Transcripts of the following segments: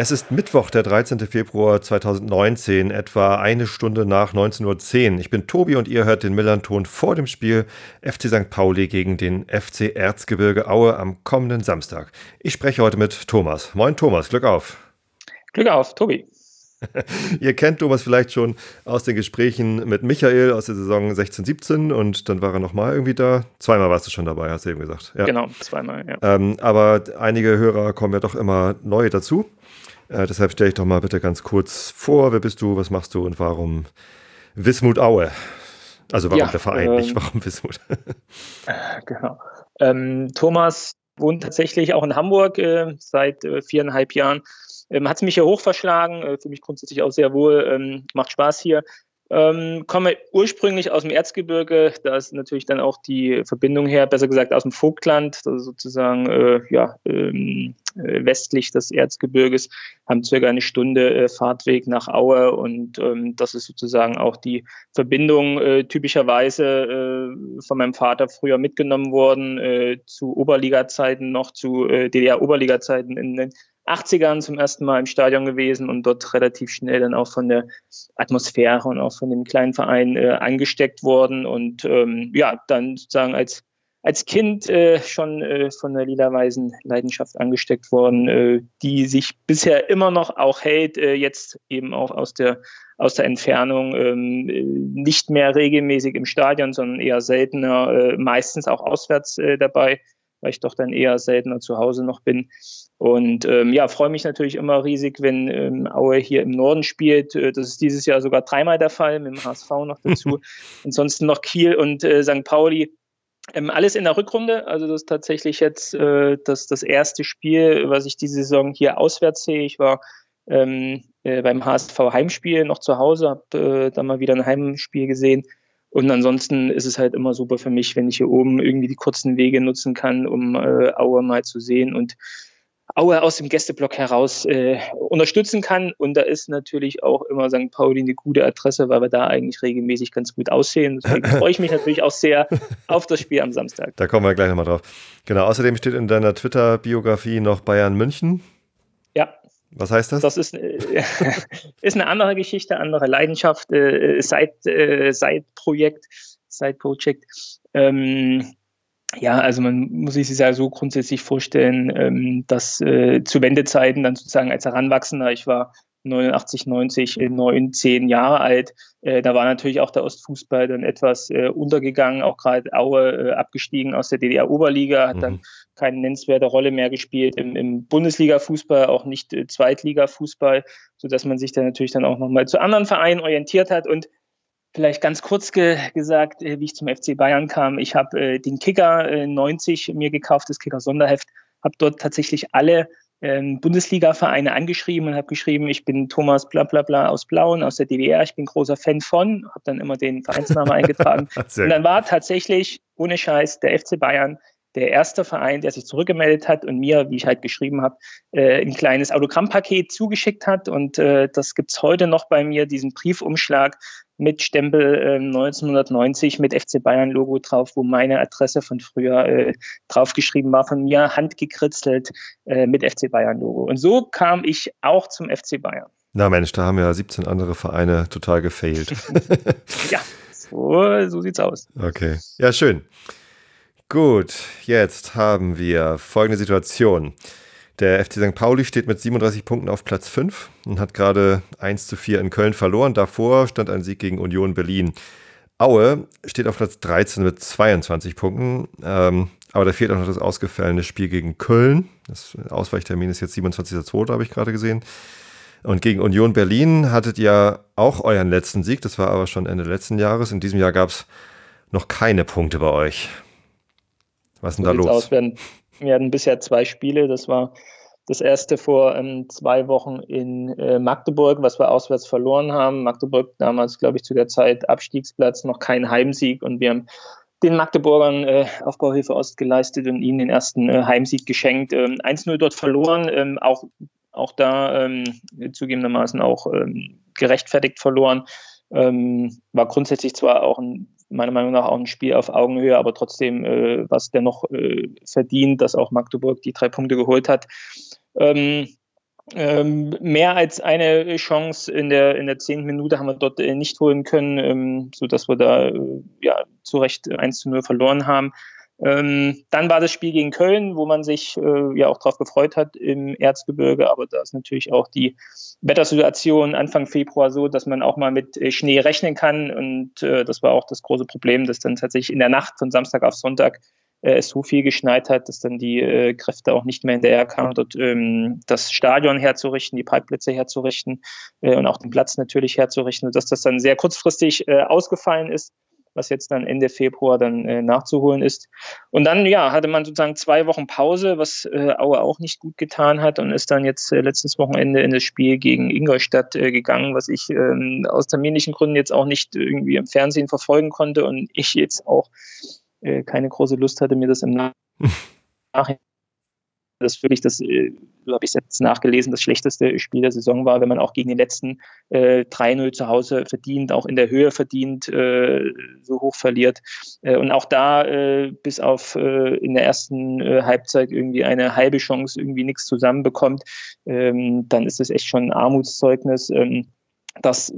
Es ist Mittwoch, der 13. Februar 2019, etwa eine Stunde nach 19.10 Uhr. Ich bin Tobi und ihr hört den Millanton vor dem Spiel FC St. Pauli gegen den FC Erzgebirge Aue am kommenden Samstag. Ich spreche heute mit Thomas. Moin Thomas, Glück auf. Glück auf, Tobi. Ihr kennt Thomas vielleicht schon aus den Gesprächen mit Michael aus der Saison 16-17 und dann war er nochmal irgendwie da. Zweimal warst du schon dabei, hast du eben gesagt. Ja. Genau, zweimal, ja. Ähm, aber einige Hörer kommen ja doch immer neu dazu. Äh, deshalb stelle ich doch mal bitte ganz kurz vor, wer bist du, was machst du und warum Wismut Aue? Also warum ja, der Verein, ähm, nicht warum Wismut? genau. Ähm, Thomas wohnt tatsächlich auch in Hamburg äh, seit äh, viereinhalb Jahren ähm, Hat es mich hier hoch verschlagen, äh, für mich grundsätzlich auch sehr wohl, ähm, macht Spaß hier. Ähm, komme ursprünglich aus dem Erzgebirge, da ist natürlich dann auch die Verbindung her, besser gesagt aus dem Vogtland, also sozusagen äh, ja, ähm, äh, westlich des Erzgebirges, haben circa eine Stunde äh, Fahrtweg nach Aue und ähm, das ist sozusagen auch die Verbindung äh, typischerweise äh, von meinem Vater früher mitgenommen worden, äh, zu Oberliga-Zeiten noch, zu DDR-Oberliga-Zeiten in den 80ern zum ersten Mal im Stadion gewesen und dort relativ schnell dann auch von der Atmosphäre und auch von dem kleinen Verein äh, angesteckt worden und ähm, ja, dann sozusagen als als Kind äh, schon äh, von der lila-weißen Leidenschaft angesteckt worden, äh, die sich bisher immer noch auch hält, äh, jetzt eben auch aus der, aus der Entfernung, ähm, nicht mehr regelmäßig im Stadion, sondern eher seltener, äh, meistens auch auswärts äh, dabei, weil ich doch dann eher seltener zu Hause noch bin. Und ähm, ja, freue mich natürlich immer riesig, wenn ähm, Aue hier im Norden spielt. Äh, das ist dieses Jahr sogar dreimal der Fall, mit dem HSV noch dazu. Ansonsten noch Kiel und äh, St. Pauli. Ähm, alles in der Rückrunde. Also das ist tatsächlich jetzt äh, das, das erste Spiel, was ich diese Saison hier auswärts sehe. Ich war ähm, äh, beim HSV Heimspiel noch zu Hause, habe äh, da mal wieder ein Heimspiel gesehen. Und ansonsten ist es halt immer super für mich, wenn ich hier oben irgendwie die kurzen Wege nutzen kann, um äh, Aue mal zu sehen. Und Aue aus dem Gästeblock heraus äh, unterstützen kann. Und da ist natürlich auch immer St. Pauli eine gute Adresse, weil wir da eigentlich regelmäßig ganz gut aussehen. Deswegen freue ich mich natürlich auch sehr auf das Spiel am Samstag. Da kommen wir gleich nochmal drauf. Genau, außerdem steht in deiner Twitter-Biografie noch Bayern München. Was heißt das? Das ist, äh, ist eine andere Geschichte, andere Leidenschaft, äh, Side, äh, Side-Projekt, Side-Project. Ähm, ja, also man muss sich das ja so grundsätzlich vorstellen, ähm, dass äh, zu Wendezeiten dann sozusagen als Heranwachsender, ich war 89, 90, 9, 10 Jahre alt, äh, da war natürlich auch der Ostfußball dann etwas äh, untergegangen, auch gerade Aue äh, abgestiegen aus der DDR-Oberliga, hat mhm. dann keine nennenswerte Rolle mehr gespielt im, im Bundesliga-Fußball, auch nicht äh, Zweitliga-Fußball, sodass man sich dann natürlich dann auch nochmal zu anderen Vereinen orientiert hat und Vielleicht ganz kurz ge gesagt, wie ich zum FC Bayern kam. Ich habe den Kicker äh, 90 mir gekauft, das Kicker Sonderheft, habe dort tatsächlich alle ähm, Bundesliga-Vereine angeschrieben und habe geschrieben, ich bin Thomas bla bla bla aus Blauen, aus der DDR, ich bin großer Fan von, habe dann immer den Vereinsnamen eingetragen. und dann war tatsächlich, ohne Scheiß, der FC Bayern der erste Verein, der sich zurückgemeldet hat und mir, wie ich halt geschrieben habe, äh, ein kleines Autogrammpaket zugeschickt hat. Und äh, das gibt's heute noch bei mir, diesen Briefumschlag mit Stempel äh, 1990 mit FC Bayern Logo drauf, wo meine Adresse von früher äh, draufgeschrieben war, von mir handgekritzelt äh, mit FC Bayern Logo. Und so kam ich auch zum FC Bayern. Na Mensch, da haben ja 17 andere Vereine total gefailt. ja, so, so sieht's aus. Okay, ja schön. Gut, jetzt haben wir folgende Situation. Der FC St. Pauli steht mit 37 Punkten auf Platz 5 und hat gerade 1 zu 4 in Köln verloren. Davor stand ein Sieg gegen Union Berlin. Aue steht auf Platz 13 mit 22 Punkten. Ähm, aber da fehlt auch noch das ausgefallene Spiel gegen Köln. Das Ausweichtermin ist jetzt 27.02., habe ich gerade gesehen. Und gegen Union Berlin hattet ihr auch euren letzten Sieg. Das war aber schon Ende letzten Jahres. In diesem Jahr gab es noch keine Punkte bei euch. Was ist denn da los? Aus. Hatten, wir hatten bisher zwei Spiele. Das war das erste vor ähm, zwei Wochen in äh, Magdeburg, was wir auswärts verloren haben. Magdeburg damals, glaube ich, zu der Zeit Abstiegsplatz, noch kein Heimsieg und wir haben den Magdeburgern äh, Aufbauhilfe Ost geleistet und ihnen den ersten äh, Heimsieg geschenkt. Ähm, 1-0 dort verloren, ähm, auch, auch da ähm, zugegebenermaßen auch ähm, gerechtfertigt verloren. Ähm, war grundsätzlich zwar auch ein, meiner Meinung nach auch ein Spiel auf Augenhöhe, aber trotzdem, äh, was dennoch äh, verdient, dass auch Magdeburg die drei Punkte geholt hat. Ähm, ähm, mehr als eine Chance in der, in der zehnten Minute haben wir dort äh, nicht holen können, ähm, sodass wir da äh, ja, zu Recht 1 zu 0 verloren haben. Ähm, dann war das Spiel gegen Köln, wo man sich äh, ja auch darauf gefreut hat im Erzgebirge, aber da ist natürlich auch die Wettersituation Anfang Februar so, dass man auch mal mit äh, Schnee rechnen kann. Und äh, das war auch das große Problem, dass dann tatsächlich in der Nacht von Samstag auf Sonntag äh, es so viel geschneit hat, dass dann die äh, Kräfte auch nicht mehr hinterher kamen, dort ähm, das Stadion herzurichten, die Parkplätze herzurichten äh, und auch den Platz natürlich herzurichten, dass das dann sehr kurzfristig ausgefallen ist was jetzt dann Ende Februar dann äh, nachzuholen ist. Und dann, ja, hatte man sozusagen zwei Wochen Pause, was äh, Aue auch nicht gut getan hat und ist dann jetzt äh, letztes Wochenende in das Spiel gegen Ingolstadt äh, gegangen, was ich ähm, aus terminlichen Gründen jetzt auch nicht irgendwie im Fernsehen verfolgen konnte und ich jetzt auch äh, keine große Lust hatte, mir das im Nachhinein das wirklich das, äh, so habe ich jetzt nachgelesen, das schlechteste Spiel der Saison war, wenn man auch gegen den letzten äh, 3-0 zu Hause verdient, auch in der Höhe verdient, äh, so hoch verliert. Äh, und auch da äh, bis auf äh, in der ersten äh, Halbzeit irgendwie eine halbe Chance irgendwie nichts zusammenbekommt, ähm, dann ist es echt schon ein Armutszeugnis. Ähm, das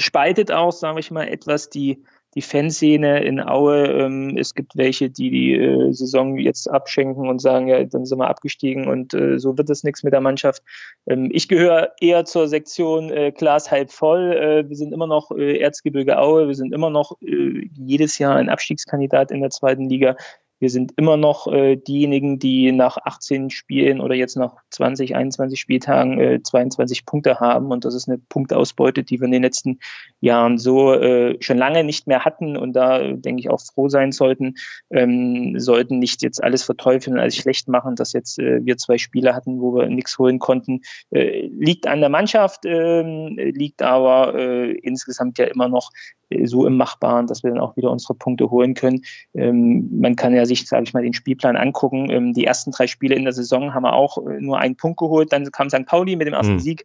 spaltet auch, sage ich mal, etwas die die Fanszene in Aue. Ähm, es gibt welche, die die äh, Saison jetzt abschenken und sagen, ja, dann sind wir abgestiegen und äh, so wird es nichts mit der Mannschaft. Ähm, ich gehöre eher zur Sektion äh, Glas halb voll. Äh, wir sind immer noch äh, Erzgebirge Aue, wir sind immer noch äh, jedes Jahr ein Abstiegskandidat in der zweiten Liga. Wir sind immer noch äh, diejenigen, die nach 18 Spielen oder jetzt nach 20, 21 Spieltagen äh, 22 Punkte haben. Und das ist eine Punktausbeute, die wir in den letzten Jahren so äh, schon lange nicht mehr hatten und da, äh, denke ich, auch froh sein sollten. Ähm, sollten nicht jetzt alles verteufeln und alles schlecht machen, dass jetzt äh, wir zwei Spiele hatten, wo wir nichts holen konnten. Äh, liegt an der Mannschaft, ähm, liegt aber äh, insgesamt ja immer noch so im Machbaren, dass wir dann auch wieder unsere Punkte holen können. Ähm, man kann ja sich, sage ich mal, den Spielplan angucken. Ähm, die ersten drei Spiele in der Saison haben wir auch äh, nur einen Punkt geholt. Dann kam St. Pauli mit dem ersten mhm. Sieg.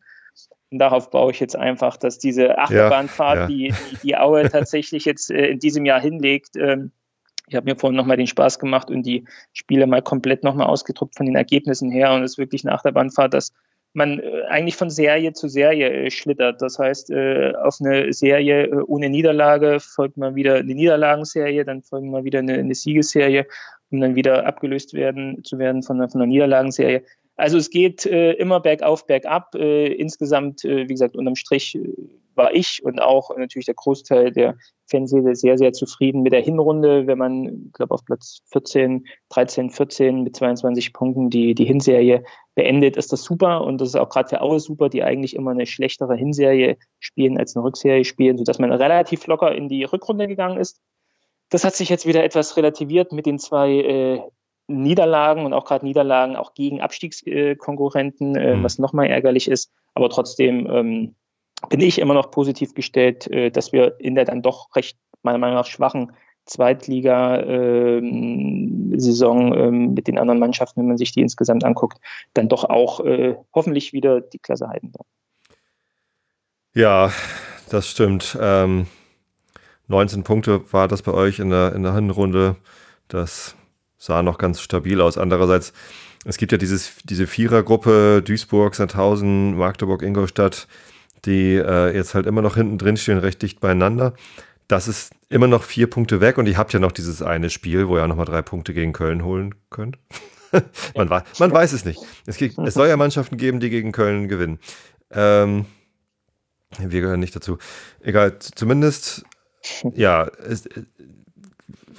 Und darauf baue ich jetzt einfach, dass diese Achterbahnfahrt, ja, ja. Die, die, die Aue tatsächlich jetzt äh, in diesem Jahr hinlegt, ähm, ich habe mir vorhin nochmal den Spaß gemacht und die Spiele mal komplett nochmal ausgedruckt von den Ergebnissen her. Und es ist wirklich eine Achterbahnfahrt, dass man äh, eigentlich von Serie zu Serie äh, schlittert. Das heißt, äh, auf eine Serie ohne Niederlage folgt mal wieder eine Niederlagenserie, dann folgt mal wieder eine, eine Siegesserie, um dann wieder abgelöst werden zu werden von einer, von einer Niederlagenserie. Also es geht immer bergauf, bergab. Insgesamt, wie gesagt, unterm Strich war ich und auch natürlich der Großteil der Fanseele sehr, sehr zufrieden mit der Hinrunde. Wenn man, ich glaube, auf Platz 14, 13, 14 mit 22 Punkten die, die Hinserie beendet, ist das super. Und das ist auch gerade für Aue super, die eigentlich immer eine schlechtere Hinserie spielen als eine Rückserie spielen, sodass man relativ locker in die Rückrunde gegangen ist. Das hat sich jetzt wieder etwas relativiert mit den zwei äh, Niederlagen und auch gerade Niederlagen auch gegen Abstiegskonkurrenten, äh, mhm. was nochmal ärgerlich ist. Aber trotzdem ähm, bin ich immer noch positiv gestellt, äh, dass wir in der dann doch recht, meiner Meinung nach, schwachen Zweitliga-Saison ähm, ähm, mit den anderen Mannschaften, wenn man sich die insgesamt anguckt, dann doch auch äh, hoffentlich wieder die Klasse halten wird. Ja, das stimmt. Ähm, 19 Punkte war das bei euch in der, in der Hinrunde. Das sah noch ganz stabil aus. Andererseits, es gibt ja dieses, diese Vierergruppe Duisburg, Sandhausen, Magdeburg, Ingolstadt, die äh, jetzt halt immer noch hinten drin stehen, recht dicht beieinander. Das ist immer noch vier Punkte weg und ihr habt ja noch dieses eine Spiel, wo ihr nochmal drei Punkte gegen Köln holen könnt. man, ja. man, weiß es nicht. Es, gibt, es, soll ja Mannschaften geben, die gegen Köln gewinnen. Ähm, wir gehören nicht dazu. Egal, zumindest, ja, es,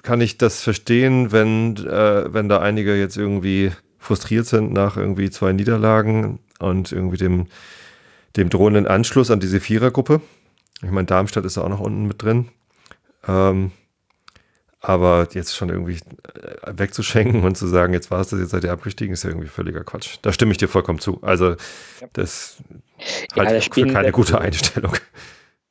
kann ich das verstehen, wenn, äh, wenn da einige jetzt irgendwie frustriert sind nach irgendwie zwei Niederlagen und irgendwie dem, dem drohenden Anschluss an diese Vierergruppe. Ich meine, Darmstadt ist da auch noch unten mit drin. Ähm, aber jetzt schon irgendwie äh, wegzuschenken und zu sagen, jetzt war es das, jetzt seid ihr abgestiegen, ist ja irgendwie völliger Quatsch. Da stimme ich dir vollkommen zu. Also, das ja, halte ich für keine gute Einstellung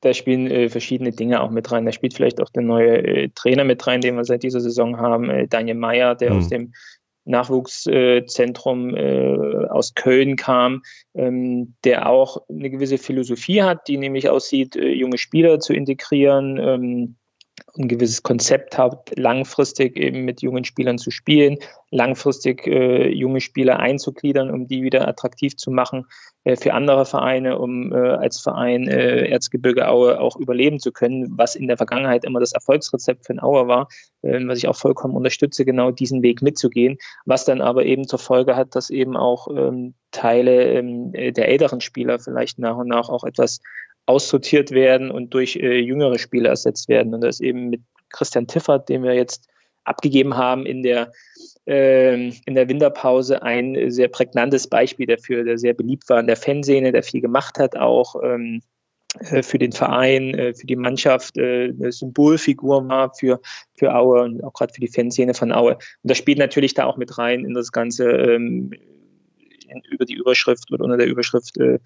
da spielen äh, verschiedene Dinge auch mit rein. Da spielt vielleicht auch der neue äh, Trainer mit rein, den wir seit dieser Saison haben, äh, Daniel Meyer, der mhm. aus dem Nachwuchszentrum äh, aus Köln kam, ähm, der auch eine gewisse Philosophie hat, die nämlich aussieht, äh, junge Spieler zu integrieren, ähm, ein gewisses Konzept hat, langfristig eben mit jungen Spielern zu spielen, langfristig äh, junge Spieler einzugliedern, um die wieder attraktiv zu machen äh, für andere Vereine, um äh, als Verein äh, Erzgebirge Aue auch überleben zu können, was in der Vergangenheit immer das Erfolgsrezept für den Aue war, ähm, was ich auch vollkommen unterstütze, genau diesen Weg mitzugehen, was dann aber eben zur Folge hat, dass eben auch ähm, Teile ähm, der älteren Spieler vielleicht nach und nach auch etwas aussortiert werden und durch äh, jüngere Spieler ersetzt werden. Und das eben mit Christian Tiffert, den wir jetzt abgegeben haben in der, äh, in der Winterpause, ein sehr prägnantes Beispiel dafür, der sehr beliebt war in der Fanszene, der viel gemacht hat, auch ähm, äh, für den Verein, äh, für die Mannschaft äh, eine Symbolfigur war für, für Aue und auch gerade für die Fanszene von Aue. Und das spielt natürlich da auch mit rein in das Ganze ähm, in, über die Überschrift oder unter der Überschrift äh,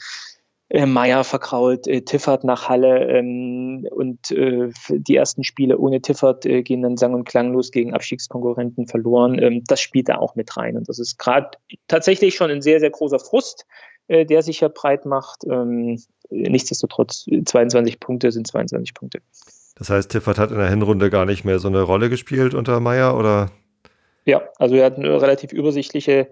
äh, Meier verkrault äh, Tiffert nach Halle ähm, und äh, die ersten Spiele ohne Tiffert äh, gehen dann sang- und klanglos gegen Abstiegskonkurrenten verloren. Ähm, das spielt da auch mit rein. Und das ist gerade tatsächlich schon ein sehr, sehr großer Frust, äh, der sich ja breit macht. Ähm, nichtsdestotrotz, 22 Punkte sind 22 Punkte. Das heißt, Tiffert hat in der Hinrunde gar nicht mehr so eine Rolle gespielt unter Meier, oder? Ja, also er hat eine relativ übersichtliche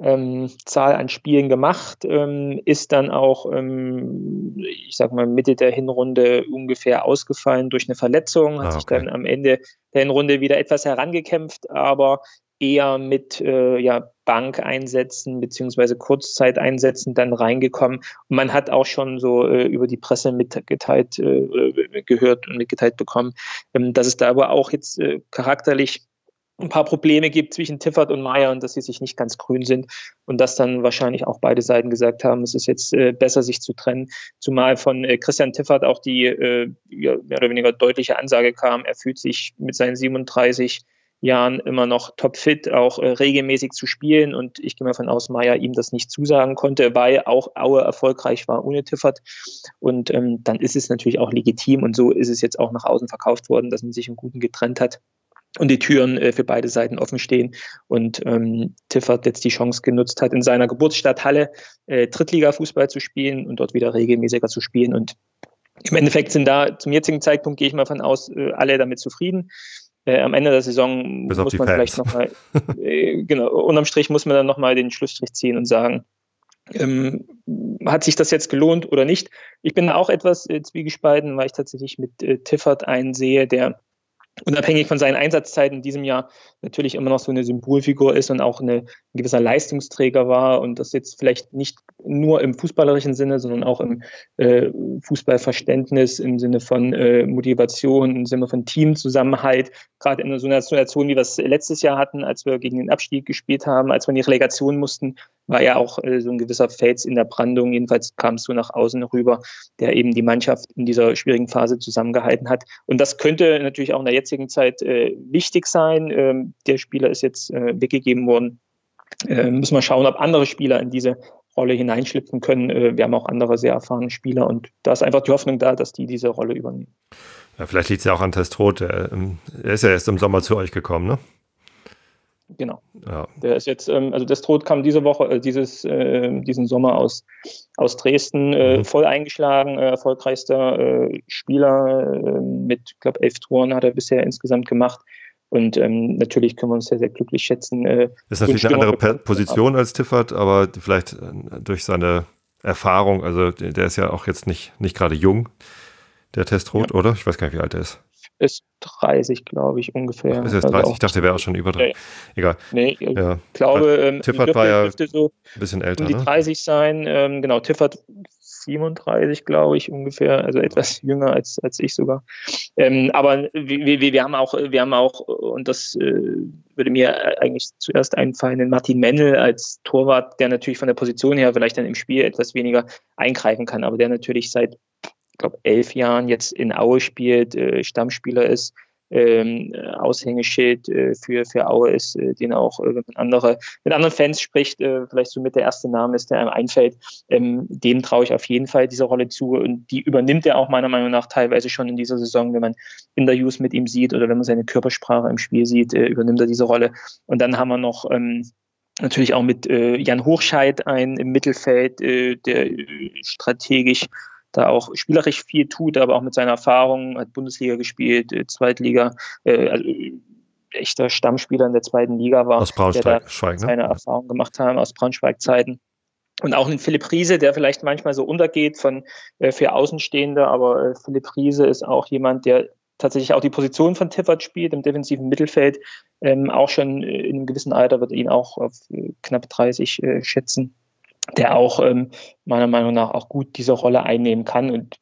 ähm, Zahl an Spielen gemacht, ähm, ist dann auch, ähm, ich sag mal, Mitte der Hinrunde ungefähr ausgefallen durch eine Verletzung, hat ah, okay. sich dann am Ende der Hinrunde wieder etwas herangekämpft, aber eher mit äh, ja, Bankeinsätzen beziehungsweise Kurzzeiteinsätzen dann reingekommen. Und man hat auch schon so äh, über die Presse mitgeteilt äh, gehört und mitgeteilt bekommen, ähm, dass es da aber auch jetzt äh, charakterlich ein paar Probleme gibt zwischen Tiffert und Meyer und dass sie sich nicht ganz grün sind und dass dann wahrscheinlich auch beide Seiten gesagt haben, es ist jetzt äh, besser, sich zu trennen. Zumal von äh, Christian Tiffert auch die äh, ja, mehr oder weniger deutliche Ansage kam, er fühlt sich mit seinen 37 Jahren immer noch topfit, auch äh, regelmäßig zu spielen. Und ich gehe mal von aus, Meyer ihm das nicht zusagen konnte, weil auch Aue erfolgreich war ohne Tiffert. Und ähm, dann ist es natürlich auch legitim und so ist es jetzt auch nach außen verkauft worden, dass man sich im Guten getrennt hat und die Türen äh, für beide Seiten offen stehen. Und ähm, Tiffert jetzt die Chance genutzt hat, in seiner Geburtsstadt Halle äh, Drittliga-Fußball zu spielen und dort wieder regelmäßiger zu spielen. Und im Endeffekt sind da zum jetzigen Zeitpunkt, gehe ich mal von aus, äh, alle damit zufrieden. Äh, am Ende der Saison Bis muss man Fans. vielleicht nochmal, äh, genau, unterm Strich muss man dann nochmal den Schlussstrich ziehen und sagen, ähm, hat sich das jetzt gelohnt oder nicht? Ich bin da auch etwas äh, zwiegespalten, weil ich tatsächlich mit äh, Tiffert einen sehe, der unabhängig von seinen Einsatzzeiten in diesem Jahr natürlich immer noch so eine Symbolfigur ist und auch eine, ein gewisser Leistungsträger war und das jetzt vielleicht nicht nur im fußballerischen Sinne, sondern auch im äh, Fußballverständnis, im Sinne von äh, Motivation, im Sinne von Teamzusammenhalt, gerade in so einer Situation, wie wir es letztes Jahr hatten, als wir gegen den Abstieg gespielt haben, als wir in die Relegation mussten, war ja auch äh, so ein gewisser Fels in der Brandung. Jedenfalls kam es so nach außen rüber, der eben die Mannschaft in dieser schwierigen Phase zusammengehalten hat. Und das könnte natürlich auch in der jetzigen Zeit äh, wichtig sein. Ähm, der Spieler ist jetzt äh, weggegeben worden. Äh, müssen wir schauen, ob andere Spieler in diese Rolle hineinschlüpfen können. Äh, wir haben auch andere sehr erfahrene Spieler und da ist einfach die Hoffnung da, dass die diese Rolle übernehmen. Ja, vielleicht liegt es ja auch an Testrot. Er, ähm, er ist ja erst im Sommer zu euch gekommen, ne? Genau. Ja. Der ist jetzt, ähm, also Destrot kam diese Woche, äh, dieses, äh, diesen Sommer aus, aus Dresden äh, mhm. voll eingeschlagen, äh, erfolgreichster Spieler äh, mit, ich glaube, elf Toren hat er bisher insgesamt gemacht. Und ähm, natürlich können wir uns sehr, sehr glücklich schätzen. Äh, das ist natürlich eine andere per Position als Tiffert, aber vielleicht durch seine Erfahrung, also der ist ja auch jetzt nicht, nicht gerade jung, der Testrot, ja. oder? Ich weiß gar nicht, wie alt er ist ist 30, glaube ich, ungefähr. ist jetzt 30? Also ich dachte, er wäre auch schon über 30. Nee. Egal. Nee, ich ja. glaube, ähm, Tiffert war ja dürfte so ein bisschen älter. Um die 30 ne? sein. Ähm, genau, Tiffert 37, glaube ich, ungefähr, also etwas jünger als, als ich sogar. Ähm, aber wir, wir, wir haben auch, wir haben auch, und das äh, würde mir eigentlich zuerst einfallen, den Martin Mennel als Torwart, der natürlich von der Position her vielleicht dann im Spiel etwas weniger eingreifen kann, aber der natürlich seit glaube, elf Jahren jetzt in Aue spielt, äh, Stammspieler ist, ähm, Aushängeschild äh, für, für Aue ist, äh, den auch, äh, man andere, mit anderen Fans spricht, äh, vielleicht so mit der erste Name ist, der einem einfällt, ähm, dem traue ich auf jeden Fall diese Rolle zu und die übernimmt er auch meiner Meinung nach teilweise schon in dieser Saison, wenn man Interviews mit ihm sieht oder wenn man seine Körpersprache im Spiel sieht, äh, übernimmt er diese Rolle. Und dann haben wir noch ähm, natürlich auch mit äh, Jan Hochscheid ein im Mittelfeld, äh, der äh, strategisch da auch spielerisch viel tut, aber auch mit seiner Erfahrung, hat Bundesliga gespielt, äh, Zweitliga, äh, also äh, echter Stammspieler in der zweiten Liga war, aus Braunschweig, der da Schweig, ne? seine Erfahrung gemacht haben aus Braunschweig-Zeiten. Und auch einen Philipp Riese, der vielleicht manchmal so untergeht von äh, für Außenstehende, aber äh, Philipp Riese ist auch jemand, der tatsächlich auch die Position von Tiffert spielt im defensiven Mittelfeld. Ähm, auch schon in einem gewissen Alter wird ihn auch auf äh, knapp 30 äh, schätzen der auch ähm, meiner Meinung nach auch gut diese Rolle einnehmen kann. Und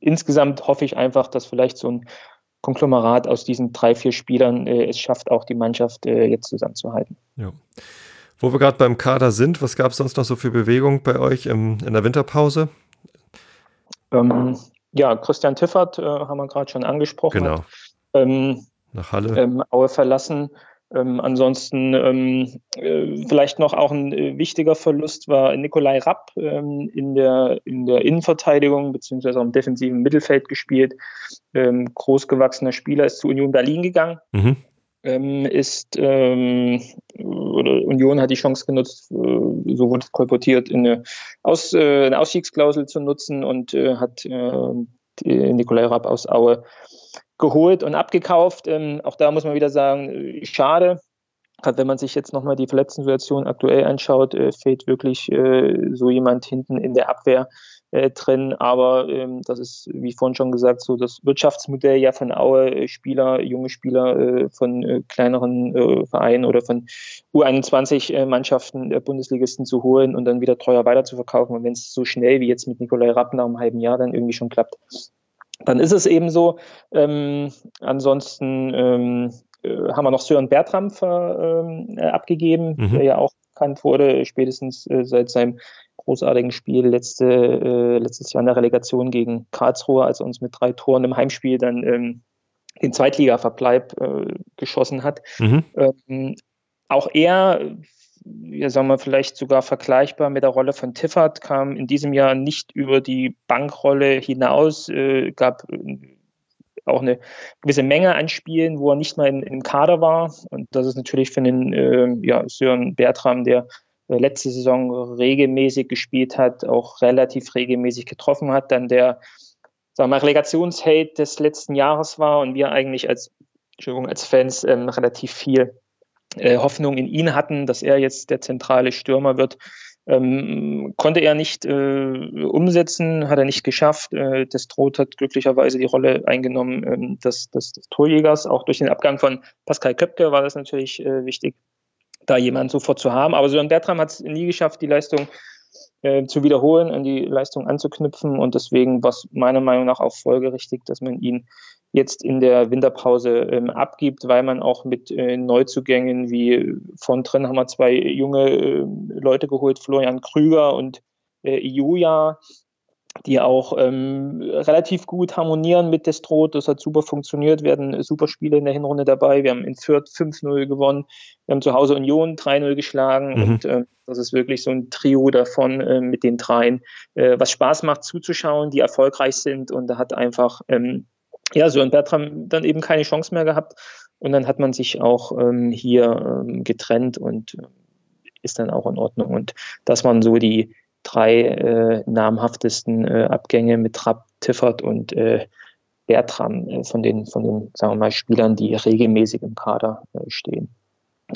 insgesamt hoffe ich einfach, dass vielleicht so ein Konglomerat aus diesen drei, vier Spielern äh, es schafft, auch die Mannschaft äh, jetzt zusammenzuhalten. Ja. Wo wir gerade beim Kader sind, was gab es sonst noch so für Bewegung bei euch im, in der Winterpause? Ähm, ja, Christian Tiffert äh, haben wir gerade schon angesprochen. Genau. Hat, ähm, Nach Halle. Ähm, Aue verlassen. Ähm, ansonsten ähm, äh, vielleicht noch auch ein äh, wichtiger Verlust war Nikolai Rapp ähm, in, der, in der Innenverteidigung beziehungsweise auch im defensiven Mittelfeld gespielt. Ähm, großgewachsener Spieler ist zu Union Berlin gegangen. Mhm. Ähm, ist ähm, Union hat die Chance genutzt, äh, so wurde es kolportiert, eine, Aus, äh, eine Ausstiegsklausel zu nutzen und äh, hat äh, Nikolai Rapp aus Aue geholt und abgekauft. Ähm, auch da muss man wieder sagen, äh, schade. Gerade wenn man sich jetzt nochmal die Verletzten-Situation aktuell anschaut, äh, fehlt wirklich äh, so jemand hinten in der Abwehr äh, drin. Aber ähm, das ist, wie vorhin schon gesagt, so das Wirtschaftsmodell ja von Aue, äh, Spieler, junge Spieler äh, von kleineren Vereinen oder von U21-Mannschaften der Bundesligisten zu holen und dann wieder teuer weiterzuverkaufen. Und wenn es so schnell wie jetzt mit Nikolai Rapp nach einem halben Jahr dann irgendwie schon klappt, dann ist es eben so. Ähm, ansonsten ähm, äh, haben wir noch Sören Bertram ver, ähm, äh, abgegeben, mhm. der ja auch bekannt wurde, spätestens äh, seit seinem großartigen Spiel letzte, äh, letztes Jahr in der Relegation gegen Karlsruhe, als er uns mit drei Toren im Heimspiel dann ähm, den Zweitliga-Verbleib äh, geschossen hat. Mhm. Ähm, auch er ja, sagen wir vielleicht sogar vergleichbar mit der Rolle von Tiffert, kam in diesem Jahr nicht über die Bankrolle hinaus, äh, gab äh, auch eine gewisse Menge an Spielen, wo er nicht mal im Kader war. Und das ist natürlich für den äh, ja, Sören Bertram, der äh, letzte Saison regelmäßig gespielt hat, auch relativ regelmäßig getroffen hat, dann der sagen Relegationsheld des letzten Jahres war und wir eigentlich als, Entschuldigung, als Fans ähm, relativ viel äh, Hoffnung in ihn hatten, dass er jetzt der zentrale Stürmer wird. Ähm, konnte er nicht äh, umsetzen, hat er nicht geschafft. Äh, Destrot hat glücklicherweise die Rolle eingenommen ähm, des, des, des, Torjägers. Auch durch den Abgang von Pascal Köpke war das natürlich äh, wichtig, da jemanden sofort zu haben. Aber Sören Bertram hat es nie geschafft, die Leistung äh, zu wiederholen, an die Leistung anzuknüpfen. Und deswegen war es meiner Meinung nach auch folgerichtig, dass man ihn jetzt in der Winterpause ähm, abgibt, weil man auch mit äh, Neuzugängen wie von drin haben wir zwei junge äh, Leute geholt, Florian Krüger und äh, Iuja, die auch ähm, relativ gut harmonieren mit Destrot. Das hat super funktioniert. Wir hatten super Spiele in der Hinrunde dabei. Wir haben in Fürth 5-0 gewonnen. Wir haben zu Hause Union 3-0 geschlagen. Mhm. Und äh, das ist wirklich so ein Trio davon äh, mit den dreien, äh, was Spaß macht zuzuschauen, die erfolgreich sind. Und da hat einfach ähm, ja, Sören Bertram dann eben keine Chance mehr gehabt. Und dann hat man sich auch ähm, hier ähm, getrennt und äh, ist dann auch in Ordnung. Und das waren so die drei äh, namhaftesten äh, Abgänge mit Trapp, Tiffert und äh, Bertram äh, von den, von den, sagen wir mal, Spielern, die regelmäßig im Kader äh, stehen.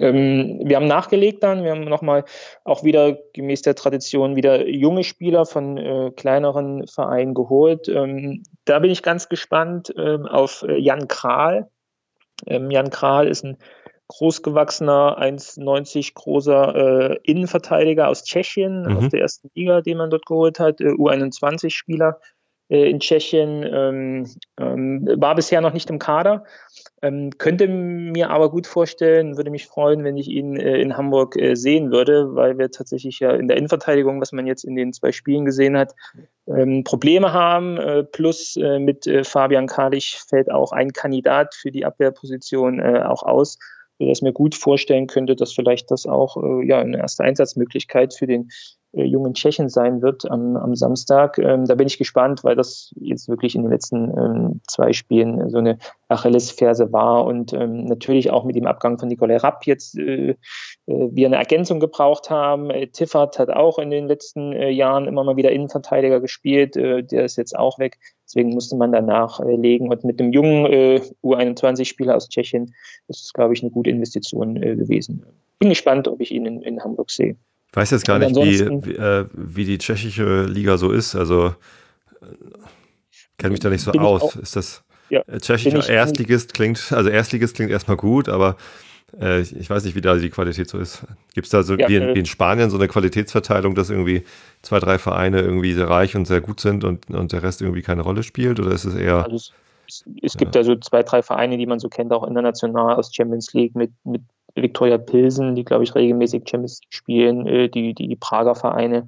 Ähm, wir haben nachgelegt dann, wir haben nochmal auch wieder gemäß der Tradition wieder junge Spieler von äh, kleineren Vereinen geholt. Ähm, da bin ich ganz gespannt ähm, auf äh, Jan Kral. Ähm, Jan Kral ist ein großgewachsener, 1,90 großer äh, Innenverteidiger aus Tschechien, mhm. aus der ersten Liga, den man dort geholt hat, äh, U21-Spieler. Äh, in Tschechien, ähm, ähm, war bisher noch nicht im Kader, ähm, könnte mir aber gut vorstellen, würde mich freuen, wenn ich ihn äh, in Hamburg äh, sehen würde, weil wir tatsächlich ja in der Innenverteidigung, was man jetzt in den zwei Spielen gesehen hat, ähm, Probleme haben. Äh, plus äh, mit äh, Fabian Kalich fällt auch ein Kandidat für die Abwehrposition auch aus sodass mir gut vorstellen könnte, dass vielleicht das auch ja, eine erste Einsatzmöglichkeit für den jungen Tschechen sein wird am, am Samstag. Ähm, da bin ich gespannt, weil das jetzt wirklich in den letzten ähm, zwei Spielen so eine Achillesferse war und ähm, natürlich auch mit dem Abgang von Nikolai Rapp jetzt äh, äh, wir eine Ergänzung gebraucht haben. Äh, Tiffert hat auch in den letzten äh, Jahren immer mal wieder Innenverteidiger gespielt, äh, der ist jetzt auch weg. Deswegen musste man danach äh, legen und mit dem jungen äh, U21-Spieler aus Tschechien ist es, glaube ich, eine gute Investition äh, gewesen. Bin gespannt, ob ich ihn in, in Hamburg sehe. Ich weiß jetzt gar nicht, wie, wie, äh, wie, die tschechische Liga so ist. Also äh, kenne mich da nicht so aus. Auch, ist das ja, äh, tschechischer Erstligist klingt, also Erstligist klingt erstmal gut, aber äh, ich weiß nicht, wie da die Qualität so ist. Gibt es da so ja, wie, in, äh, wie, in, Spanien so eine Qualitätsverteilung, dass irgendwie zwei, drei Vereine irgendwie sehr reich und sehr gut sind und, und der Rest irgendwie keine Rolle spielt? Oder ist es eher. Also es, es, gibt ja. so zwei, drei Vereine, die man so kennt, auch international aus Champions League mit, mit Viktoria Pilsen, die, glaube ich, regelmäßig Champions League spielen, äh, die, die Prager Vereine,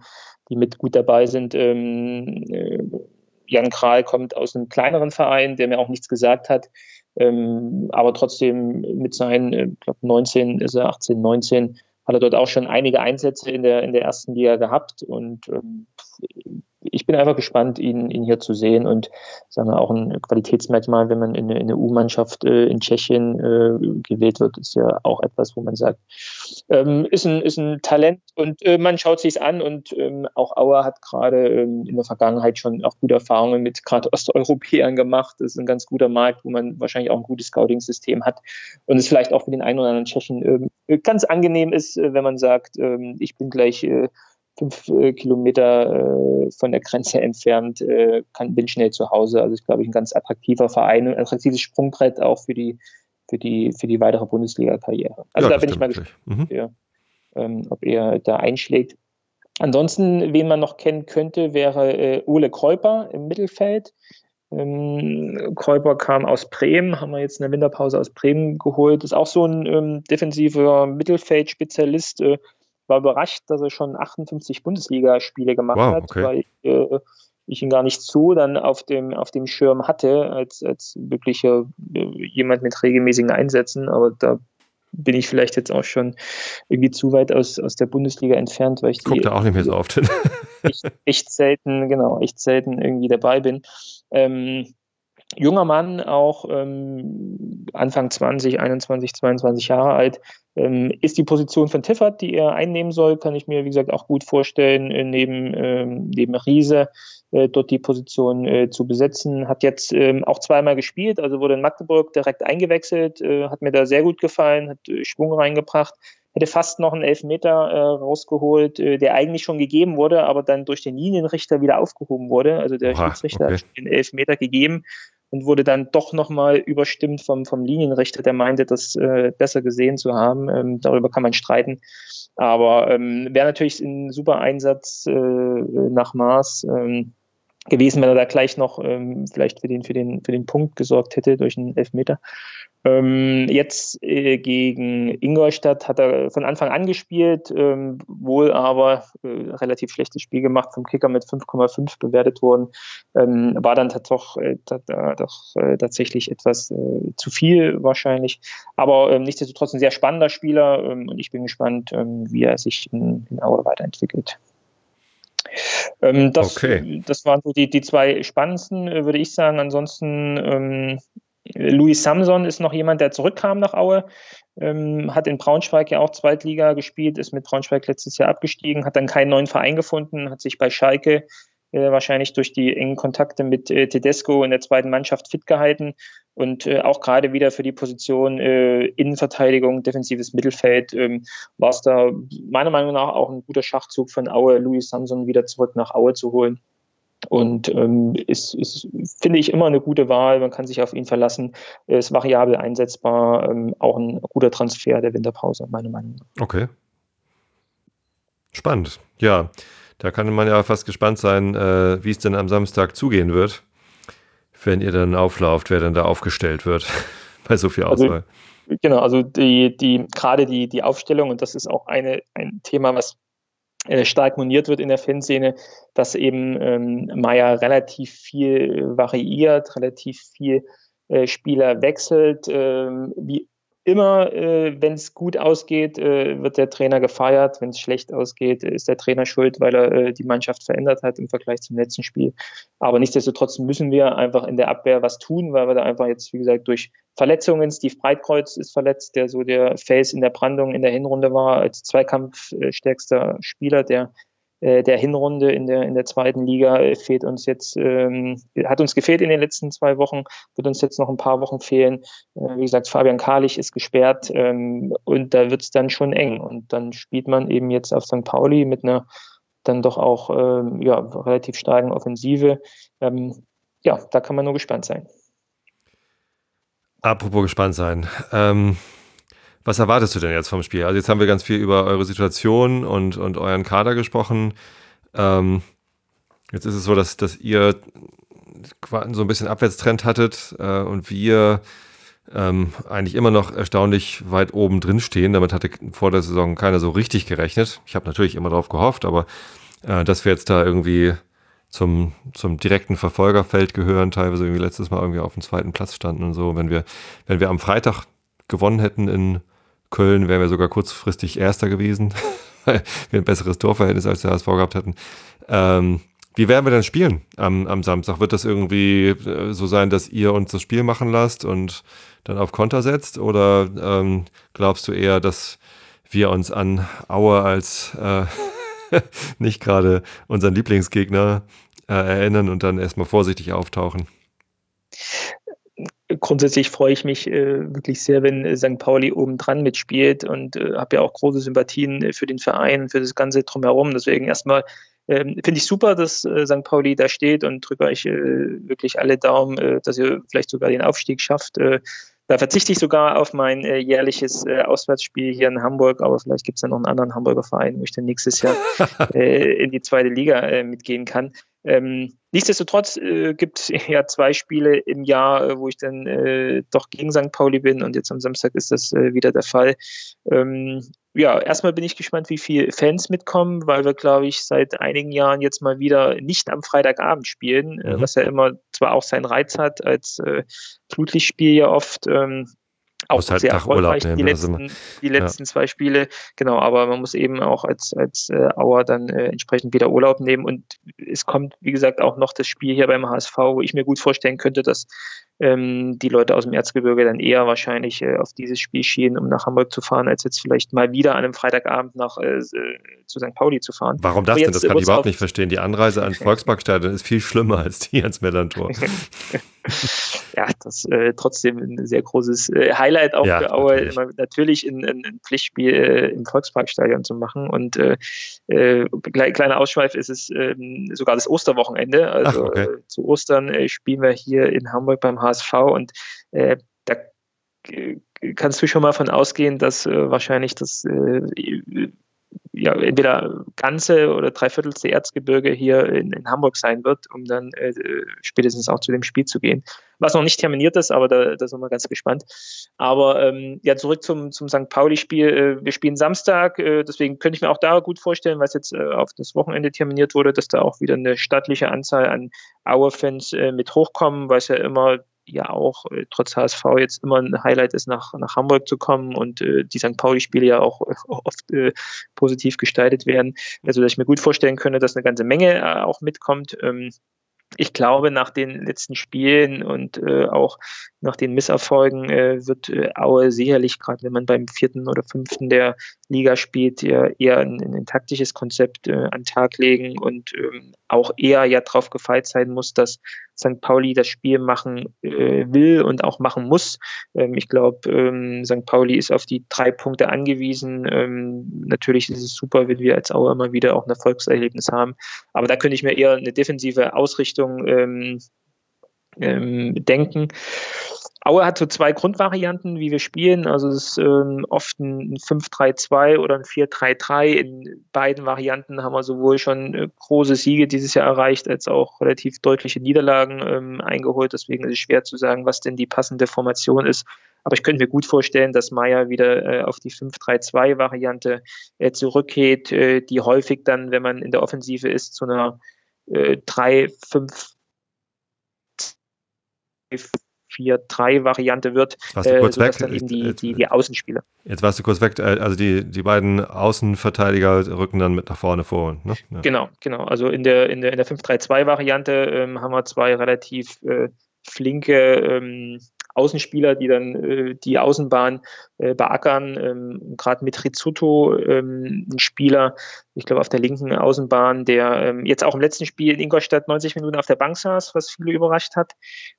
die mit gut dabei sind. Ähm, äh, Jan Kral kommt aus einem kleineren Verein, der mir auch nichts gesagt hat, ähm, aber trotzdem mit seinen, ich äh, glaube 19 ist er 18, 19, hat er dort auch schon einige Einsätze in der, in der ersten Liga gehabt und ähm, ich bin einfach gespannt, ihn, ihn hier zu sehen und sagen wir auch ein Qualitätsmerkmal, wenn man in eine, eine U-Mannschaft äh, in Tschechien äh, gewählt wird, ist ja auch etwas, wo man sagt, ähm, ist, ein, ist ein Talent und äh, man schaut sich an und ähm, auch Auer hat gerade ähm, in der Vergangenheit schon auch gute Erfahrungen mit gerade Osteuropäern gemacht. Das ist ein ganz guter Markt, wo man wahrscheinlich auch ein gutes Scouting-System hat und es vielleicht auch für den einen oder anderen Tschechen ähm, ganz angenehm ist, äh, wenn man sagt, ähm, ich bin gleich äh, fünf äh, Kilometer äh, von der Grenze entfernt, äh, kann, bin schnell zu Hause. Also ich glaube, ich ein ganz attraktiver Verein und ein attraktives Sprungbrett auch für die, für die, für die weitere Bundesliga-Karriere. Also ja, da bin ich mal gespannt, mhm. ja, ähm, ob er da einschlägt. Ansonsten, wen man noch kennen könnte, wäre äh, Ole Kreuper im Mittelfeld. Ähm, Kreuper kam aus Bremen, haben wir jetzt eine Winterpause aus Bremen geholt. Ist auch so ein ähm, defensiver Mittelfeldspezialist, äh, war überrascht, dass er schon 58 Bundesligaspiele gemacht wow, hat, weil ich, äh, ich, ihn gar nicht so dann auf dem, auf dem Schirm hatte, als, als wirklicher äh, jemand mit regelmäßigen Einsätzen. Aber da bin ich vielleicht jetzt auch schon irgendwie zu weit aus, aus der Bundesliga entfernt, weil ich Guck da auch nicht mehr so oft hin. echt, echt selten, genau, echt selten irgendwie dabei bin. Ähm, junger Mann, auch ähm, Anfang 20, 21, 22 Jahre alt, ähm, ist die Position von Tiffert, die er einnehmen soll, kann ich mir, wie gesagt, auch gut vorstellen, äh, neben, ähm, neben Riese äh, dort die Position äh, zu besetzen. Hat jetzt ähm, auch zweimal gespielt, also wurde in Magdeburg direkt eingewechselt, äh, hat mir da sehr gut gefallen, hat äh, Schwung reingebracht hätte fast noch einen Elfmeter äh, rausgeholt, äh, der eigentlich schon gegeben wurde, aber dann durch den Linienrichter wieder aufgehoben wurde. Also der Oha, Schiedsrichter okay. hat den Elfmeter gegeben und wurde dann doch nochmal überstimmt vom, vom Linienrichter, der meinte, das äh, besser gesehen zu haben. Ähm, darüber kann man streiten. Aber ähm, wäre natürlich ein super Einsatz äh, nach Maß ähm, gewesen, wenn er da gleich noch ähm, vielleicht für den, für, den, für den Punkt gesorgt hätte durch einen Elfmeter. Ähm, jetzt äh, gegen Ingolstadt hat er von Anfang an gespielt, ähm, wohl aber äh, relativ schlechtes Spiel gemacht, vom Kicker mit 5,5 bewertet worden. Ähm, war dann doch, äh, doch äh, tatsächlich etwas äh, zu viel wahrscheinlich. Aber ähm, nichtsdestotrotz ein sehr spannender Spieler ähm, und ich bin gespannt, ähm, wie er sich in, in Aue weiterentwickelt. Das, okay. das waren so die, die zwei spannendsten, äh, würde ich sagen. Ansonsten Louis Samson ist noch jemand, der zurückkam nach Aue, ähm, hat in Braunschweig ja auch Zweitliga gespielt, ist mit Braunschweig letztes Jahr abgestiegen, hat dann keinen neuen Verein gefunden, hat sich bei Schalke wahrscheinlich durch die engen Kontakte mit äh, Tedesco in der zweiten Mannschaft fit gehalten und äh, auch gerade wieder für die Position äh, Innenverteidigung, defensives Mittelfeld ähm, war es da meiner Meinung nach auch ein guter Schachzug von Aue, Louis Samson wieder zurück nach Aue zu holen. Und ähm, ist, ist, finde ich, immer eine gute Wahl. Man kann sich auf ihn verlassen. Er ist variabel einsetzbar. Ähm, auch ein guter Transfer der Winterpause, meiner Meinung nach. Okay. Spannend. Ja, Da kann man ja fast gespannt sein, äh, wie es denn am Samstag zugehen wird, wenn ihr dann auflauft, wer dann da aufgestellt wird bei so viel also, Auswahl. Also, genau, also die, die, gerade die, die Aufstellung, und das ist auch eine, ein Thema, was äh, stark moniert wird in der Fanszene, dass eben ähm, Meier relativ viel variiert, relativ viel äh, Spieler wechselt, äh, wie immer, äh, wenn es gut ausgeht, äh, wird der Trainer gefeiert. Wenn es schlecht ausgeht, ist der Trainer schuld, weil er äh, die Mannschaft verändert hat im Vergleich zum letzten Spiel. Aber nichtsdestotrotz müssen wir einfach in der Abwehr was tun, weil wir da einfach jetzt, wie gesagt, durch Verletzungen, Steve Breitkreuz ist verletzt, der so der Face in der Brandung in der Hinrunde war, als zweikampfstärkster Spieler, der äh, der Hinrunde in der, in der zweiten Liga äh, fehlt uns jetzt, ähm, hat uns gefehlt in den letzten zwei Wochen, wird uns jetzt noch ein paar Wochen fehlen. Äh, wie gesagt, Fabian Karlich ist gesperrt ähm, und da wird es dann schon eng. Und dann spielt man eben jetzt auf St. Pauli mit einer dann doch auch ähm, ja, relativ starken Offensive. Ähm, ja, da kann man nur gespannt sein. Apropos gespannt sein. Ähm, was erwartest du denn jetzt vom Spiel? Also jetzt haben wir ganz viel über eure Situation und, und euren Kader gesprochen. Ähm, jetzt ist es so, dass, dass ihr so ein bisschen Abwärtstrend hattet äh, und wir ähm, eigentlich immer noch erstaunlich weit oben drin stehen. Damit hatte vor der Saison keiner so richtig gerechnet. Ich habe natürlich immer darauf gehofft, aber äh, dass wir jetzt da irgendwie zum, zum direkten Verfolgerfeld gehören, teilweise irgendwie letztes Mal irgendwie auf dem zweiten Platz standen und so. Wenn wir, wenn wir am Freitag gewonnen hätten in Köln wären wir sogar kurzfristig Erster gewesen, weil wir ein besseres Torverhältnis als der HSV gehabt hätten. Ähm, wie werden wir denn spielen am, am Samstag? Wird das irgendwie äh, so sein, dass ihr uns das Spiel machen lasst und dann auf Konter setzt? Oder ähm, glaubst du eher, dass wir uns an Aue als äh, nicht gerade unseren Lieblingsgegner äh, erinnern und dann erstmal vorsichtig auftauchen? Grundsätzlich freue ich mich äh, wirklich sehr, wenn äh, St. Pauli oben dran mitspielt und äh, habe ja auch große Sympathien äh, für den Verein, für das Ganze drumherum. Deswegen erstmal ähm, finde ich super, dass äh, St. Pauli da steht und drücke euch äh, wirklich alle Daumen, dass ihr vielleicht sogar den Aufstieg schafft. Da verzichte ich sogar auf mein äh, jährliches äh, Auswärtsspiel hier in Hamburg, aber vielleicht gibt es ja noch einen anderen Hamburger Verein, wo ich dann nächstes Jahr in die zweite Liga mitgehen kann. Ähm, nichtsdestotrotz äh, gibt es ja zwei Spiele im Jahr, äh, wo ich dann äh, doch gegen St. Pauli bin und jetzt am Samstag ist das äh, wieder der Fall. Ähm, ja, erstmal bin ich gespannt, wie viele Fans mitkommen, weil wir, glaube ich, seit einigen Jahren jetzt mal wieder nicht am Freitagabend spielen, äh, mhm. was ja immer zwar auch seinen Reiz hat als äh, Flutlichtspiel ja oft. Ähm, auch halt sehr erfolgreich nehmen, die letzten, die letzten ja. zwei Spiele. Genau, aber man muss eben auch als, als äh, Auer dann äh, entsprechend wieder Urlaub nehmen. Und es kommt, wie gesagt, auch noch das Spiel hier beim HSV, wo ich mir gut vorstellen könnte, dass ähm, die Leute aus dem Erzgebirge dann eher wahrscheinlich äh, auf dieses Spiel schienen, um nach Hamburg zu fahren, als jetzt vielleicht mal wieder an einem Freitagabend nach äh, zu St. Pauli zu fahren. Warum das denn? Das kann ich überhaupt nicht verstehen. Die Anreise ans Volksparkstadion ist viel schlimmer als die ans Mellantor. ja, das äh, trotzdem ein sehr großes äh, Highlight auch ja, für Aue, natürlich, natürlich ein, ein, ein Pflichtspiel äh, im Volksparkstadion zu machen. Und äh, äh, kleiner Ausschweif ist es ähm, sogar das Osterwochenende. Also Ach, okay. Äh, zu Ostern spielen wir hier in Hamburg beim HSV und da kannst du schon mal von ausgehen, dass wahrscheinlich das ja, entweder ganze oder dreiviertelste Erzgebirge hier in, in, Hamburg sein wird, um dann äh, spätestens auch zu dem Spiel zu gehen. Was noch nicht terminiert ist, aber da, da sind wir ganz gespannt. Aber ähm, ja, zurück zum, zum St. Pauli-Spiel. Äh, wir spielen Samstag, äh, deswegen könnte ich mir auch da gut vorstellen, was jetzt äh, auf das Wochenende terminiert wurde, dass da auch wieder eine stattliche Anzahl an Aue-Fans äh, mit hochkommen, weil es ja immer ja auch äh, trotz HSV jetzt immer ein Highlight ist, nach, nach Hamburg zu kommen und äh, die St. Pauli-Spiele ja auch äh, oft äh, positiv gestaltet werden. Also, dass ich mir gut vorstellen könnte, dass eine ganze Menge äh, auch mitkommt. Ähm, ich glaube, nach den letzten Spielen und äh, auch nach den Misserfolgen wird Aue sicherlich, gerade wenn man beim vierten oder fünften der Liga spielt, ja, eher ein, ein taktisches Konzept an den Tag legen und ähm, auch eher ja darauf gefeit sein muss, dass St. Pauli das Spiel machen äh, will und auch machen muss. Ähm, ich glaube, ähm, St. Pauli ist auf die drei Punkte angewiesen. Ähm, natürlich ist es super, wenn wir als Aue immer wieder auch ein Erfolgserlebnis haben. Aber da könnte ich mir eher eine defensive Ausrichtung ähm, ähm, denken. Aue hat so zwei Grundvarianten, wie wir spielen. Also es ist ähm, oft ein 5-3-2 oder ein 4-3-3. In beiden Varianten haben wir sowohl schon äh, große Siege dieses Jahr erreicht, als auch relativ deutliche Niederlagen ähm, eingeholt. Deswegen ist es schwer zu sagen, was denn die passende Formation ist. Aber ich könnte mir gut vorstellen, dass Meier wieder äh, auf die 5-3-2-Variante äh, zurückgeht, äh, die häufig dann, wenn man in der Offensive ist, zu einer 3-5 4-3-Variante wird, warst du kurz äh, weg. dann die, die, die Außenspieler. Jetzt warst du kurz weg, äh, also die, die beiden Außenverteidiger rücken dann mit nach vorne vor. Ne? Ja. Genau, genau. Also in der, in der, in der 5-3-2-Variante ähm, haben wir zwei relativ äh, flinke ähm, Außenspieler, die dann äh, die Außenbahn äh, beackern. Ähm, Gerade mit Rizzuto, ähm, ein Spieler, ich glaube auf der linken Außenbahn, der ähm, jetzt auch im letzten Spiel in Ingolstadt 90 Minuten auf der Bank saß, was viele überrascht hat,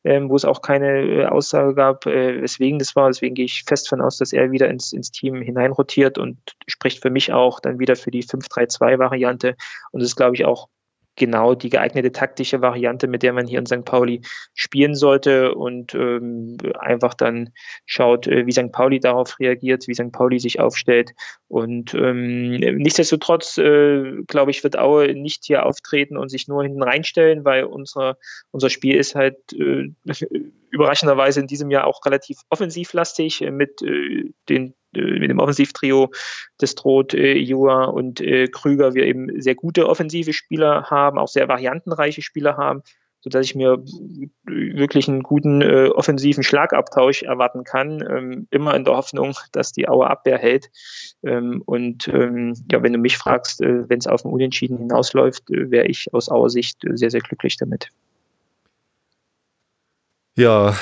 ähm, wo es auch keine äh, Aussage gab, äh, weswegen das war. Deswegen gehe ich fest von aus, dass er wieder ins, ins Team hineinrotiert und spricht für mich auch dann wieder für die 5-3-2-Variante. Und das ist, glaube ich, auch genau die geeignete taktische Variante, mit der man hier in St. Pauli spielen sollte und ähm, einfach dann schaut, äh, wie St. Pauli darauf reagiert, wie St. Pauli sich aufstellt. Und ähm, nichtsdestotrotz, äh, glaube ich, wird Aue nicht hier auftreten und sich nur hinten reinstellen, weil unser, unser Spiel ist halt äh, überraschenderweise in diesem Jahr auch relativ offensivlastig mit äh, den mit dem Offensivtrio des Droht, äh, Jua und äh, Krüger wir eben sehr gute offensive Spieler haben, auch sehr variantenreiche Spieler haben, sodass ich mir wirklich einen guten äh, offensiven Schlagabtausch erwarten kann, ähm, immer in der Hoffnung, dass die Auer Abwehr hält. Ähm, und ähm, ja, wenn du mich fragst, äh, wenn es auf ein Unentschieden hinausläuft, äh, wäre ich aus Auer Sicht sehr, sehr glücklich damit. Ja,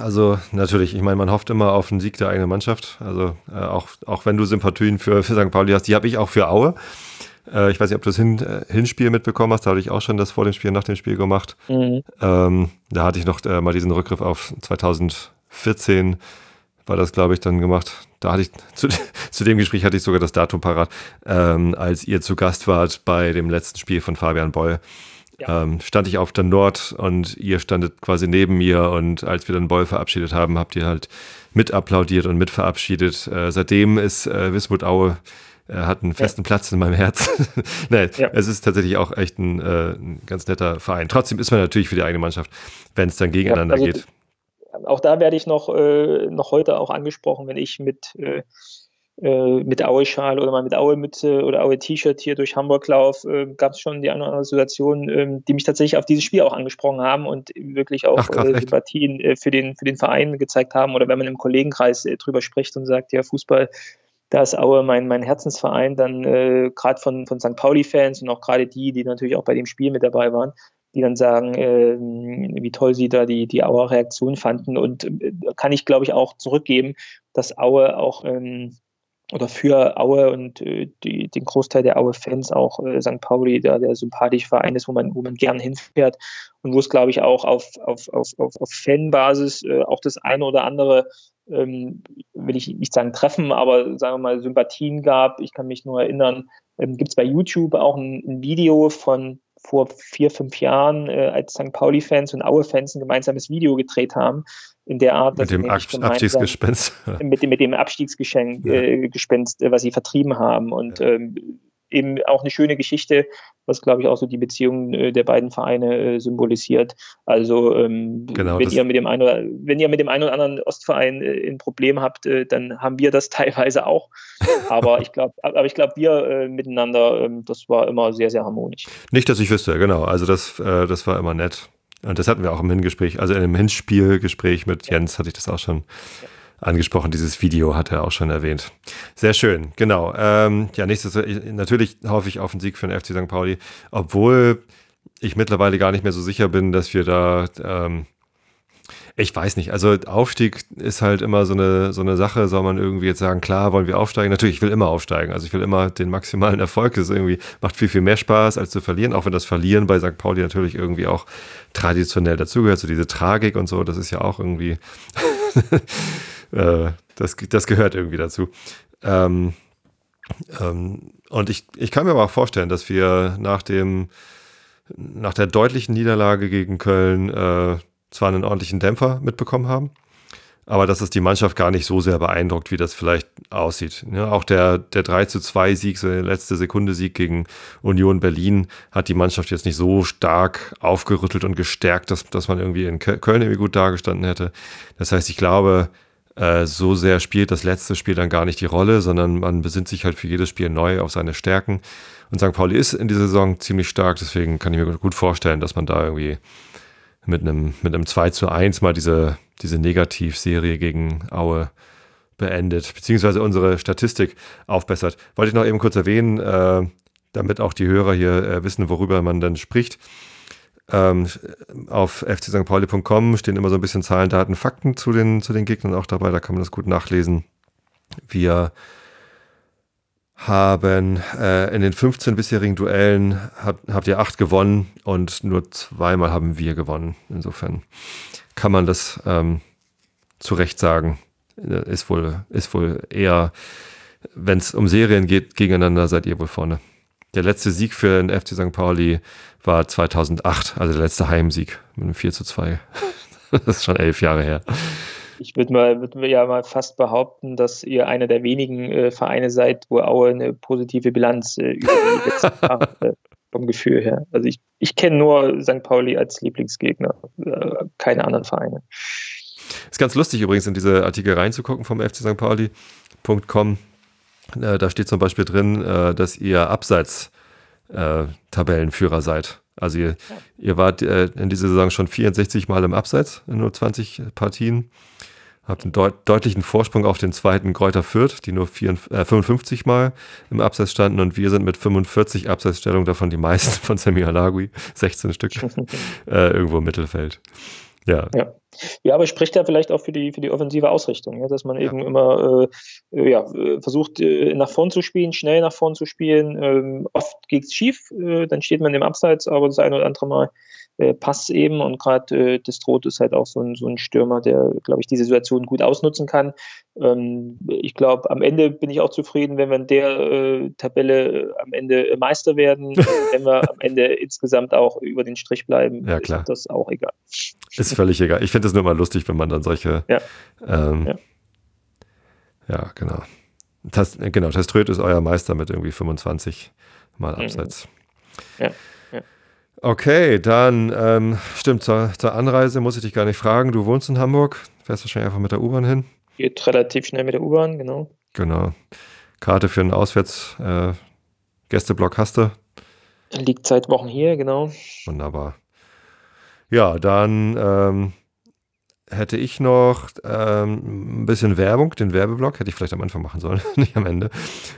also natürlich, ich meine, man hofft immer auf einen Sieg der eigenen Mannschaft. Also äh, auch, auch wenn du Sympathien für, für St. Pauli hast, die habe ich auch für Aue. Äh, ich weiß nicht, ob du das Hin, äh, Hinspiel mitbekommen hast, da hatte ich auch schon das vor dem Spiel, nach dem Spiel gemacht. Mhm. Ähm, da hatte ich noch äh, mal diesen Rückgriff auf 2014 war das, glaube ich, dann gemacht. Da hatte ich, zu, zu, dem Gespräch hatte ich sogar das Datum parat, ähm, als ihr zu Gast wart bei dem letzten Spiel von Fabian Boll ja. ähm, stand ich auf der Nord und ihr standet quasi neben mir und als wir dann Boll verabschiedet haben, habt ihr halt mit applaudiert und mit verabschiedet. Äh, seitdem ist äh, Wismut Aue äh, hat einen festen ja. Platz in meinem Herz. Nein, ja. es ist tatsächlich auch echt ein, äh, ein, ganz netter Verein. Trotzdem ist man natürlich für die eigene Mannschaft, wenn es dann gegeneinander also, geht. Auch da werde ich noch, äh, noch heute auch angesprochen, wenn ich mit äh, mit Aue-Schal oder mal mit Aue-Mütze oder Aue-T-Shirt hier durch Hamburg laufe, äh, gab es schon die eine oder andere Situation, äh, die mich tatsächlich auf dieses Spiel auch angesprochen haben und wirklich auch Ach, krass, äh, Sympathien äh, für, den, für den Verein gezeigt haben. Oder wenn man im Kollegenkreis drüber spricht und sagt, ja, Fußball, da ist Aue mein, mein Herzensverein, dann äh, gerade von, von St. Pauli-Fans und auch gerade die, die natürlich auch bei dem Spiel mit dabei waren, die dann sagen, äh, wie toll sie da die, die Auer Reaktion fanden. Und äh, kann ich, glaube ich, auch zurückgeben, dass Aue auch ähm, oder für Aue und äh, die, den Großteil der Aue-Fans auch äh, St. Pauli, da der sympathische Verein ist, wo man, wo man gern hinfährt und wo es, glaube ich, auch auf, auf, auf, auf, auf Fanbasis äh, auch das eine oder andere, ähm, will ich nicht sagen Treffen, aber sagen wir mal Sympathien gab. Ich kann mich nur erinnern, ähm, gibt es bei YouTube auch ein, ein Video von vor vier, fünf Jahren, äh, als St. Pauli-Fans und Aue-Fans ein gemeinsames Video gedreht haben, in der Art, mit dem Abstiegsgespenst. Mit, mit dem Abstiegsgespenst, ja. äh, Gespenst, äh, was sie vertrieben haben. Und ja. ähm, eben auch eine schöne Geschichte, was glaube ich auch so die Beziehung äh, der beiden Vereine äh, symbolisiert. Also ähm, genau, wenn ihr mit dem einen oder wenn ihr mit dem einen oder anderen Ostverein äh, ein Problem habt, äh, dann haben wir das teilweise auch. Aber ich glaube, aber ich glaube, wir äh, miteinander, ähm, das war immer sehr, sehr harmonisch. Nicht, dass ich wüsste, genau. Also das, äh, das war immer nett. Und das hatten wir auch im Hingespräch, also im Hinspielgespräch mit Jens hatte ich das auch schon. Ja angesprochen. Dieses Video hat er auch schon erwähnt. Sehr schön, genau. Ähm, ja, nächstes, natürlich hoffe ich auf einen Sieg für den FC St. Pauli, obwohl ich mittlerweile gar nicht mehr so sicher bin, dass wir da, ähm, ich weiß nicht, also Aufstieg ist halt immer so eine, so eine Sache, soll man irgendwie jetzt sagen, klar, wollen wir aufsteigen? Natürlich, ich will immer aufsteigen, also ich will immer den maximalen Erfolg, das irgendwie macht viel, viel mehr Spaß, als zu verlieren, auch wenn das Verlieren bei St. Pauli natürlich irgendwie auch traditionell dazugehört, so diese Tragik und so, das ist ja auch irgendwie Äh, das, das gehört irgendwie dazu. Ähm, ähm, und ich, ich kann mir aber auch vorstellen, dass wir nach dem, nach der deutlichen Niederlage gegen Köln, äh, zwar einen ordentlichen Dämpfer mitbekommen haben, aber dass es die Mannschaft gar nicht so sehr beeindruckt, wie das vielleicht aussieht. Ja, auch der, der 3 zu 2 Sieg, so der letzte Sekunde Sieg gegen Union Berlin, hat die Mannschaft jetzt nicht so stark aufgerüttelt und gestärkt, dass, dass man irgendwie in Köln irgendwie gut dargestanden hätte. Das heißt, ich glaube, äh, so sehr spielt das letzte Spiel dann gar nicht die Rolle, sondern man besinnt sich halt für jedes Spiel neu auf seine Stärken. Und St. Pauli ist in dieser Saison ziemlich stark, deswegen kann ich mir gut vorstellen, dass man da irgendwie mit einem, mit einem 2 zu 1 mal diese, diese Negativserie gegen Aue beendet, beziehungsweise unsere Statistik aufbessert. Wollte ich noch eben kurz erwähnen, äh, damit auch die Hörer hier äh, wissen, worüber man dann spricht. Ähm, auf fcstpauli.com stehen immer so ein bisschen Zahlen, Daten, Fakten zu den, zu den Gegnern auch dabei, da kann man das gut nachlesen. Wir haben äh, in den 15 bisherigen Duellen hab, habt ihr acht gewonnen und nur zweimal haben wir gewonnen. Insofern kann man das ähm, zu Recht sagen. Äh, ist wohl, ist wohl eher, wenn es um Serien geht, gegeneinander seid ihr wohl vorne. Der letzte Sieg für den FC St. Pauli war 2008, also der letzte Heimsieg mit einem 4 zu 2. das ist schon elf Jahre her ich würde mal, würd ja mal fast behaupten, dass ihr einer der wenigen äh, Vereine seid, wo Aue eine positive Bilanz äh, über die letzten Jahre äh, vom Gefühl her. Also ich, ich kenne nur St. Pauli als Lieblingsgegner, äh, keine anderen Vereine. Ist ganz lustig übrigens in diese Artikel reinzugucken vom FC St. Pauli.com. Äh, da steht zum Beispiel drin, äh, dass ihr abseits Tabellenführer seid. Also ihr, ihr wart in dieser Saison schon 64 Mal im Abseits in nur 20 Partien. Habt einen deut deutlichen Vorsprung auf den zweiten Kräuter Fürth, die nur 54, äh, 55 Mal im Abseits standen und wir sind mit 45 Abseitsstellungen, davon die meisten von Sami Alagui, 16 Stück, äh, irgendwo im Mittelfeld. Ja. ja. Ja, aber spricht ja vielleicht auch für die, für die offensive Ausrichtung, ja, dass man ja. eben immer äh, ja, versucht, äh, nach vorn zu spielen, schnell nach vorn zu spielen. Ähm, oft geht es schief, äh, dann steht man im Abseits, aber das eine oder andere Mal äh, Pass eben und gerade äh, Destrot ist halt auch so ein, so ein Stürmer, der, glaube ich, die Situation gut ausnutzen kann. Ähm, ich glaube, am Ende bin ich auch zufrieden, wenn wir in der äh, Tabelle äh, am Ende Meister werden. wenn wir am Ende insgesamt auch über den Strich bleiben, ja, klar. ist das auch egal. Ist völlig egal. Ich finde es nur mal lustig, wenn man dann solche. Ja, ähm, ja. ja genau. Tas, genau, Teströt ist euer Meister mit irgendwie 25 Mal mhm. Abseits. Ja. Okay, dann ähm, stimmt, zur, zur, Anreise muss ich dich gar nicht fragen. Du wohnst in Hamburg, fährst wahrscheinlich einfach mit der U-Bahn hin. Geht relativ schnell mit der U-Bahn, genau. Genau. Karte für einen Auswärts-Gästeblock äh, hast du? Liegt seit Wochen hier, genau. Wunderbar. Ja, dann ähm, hätte ich noch ähm, ein bisschen Werbung, den Werbeblock, hätte ich vielleicht am Anfang machen sollen, nicht am Ende.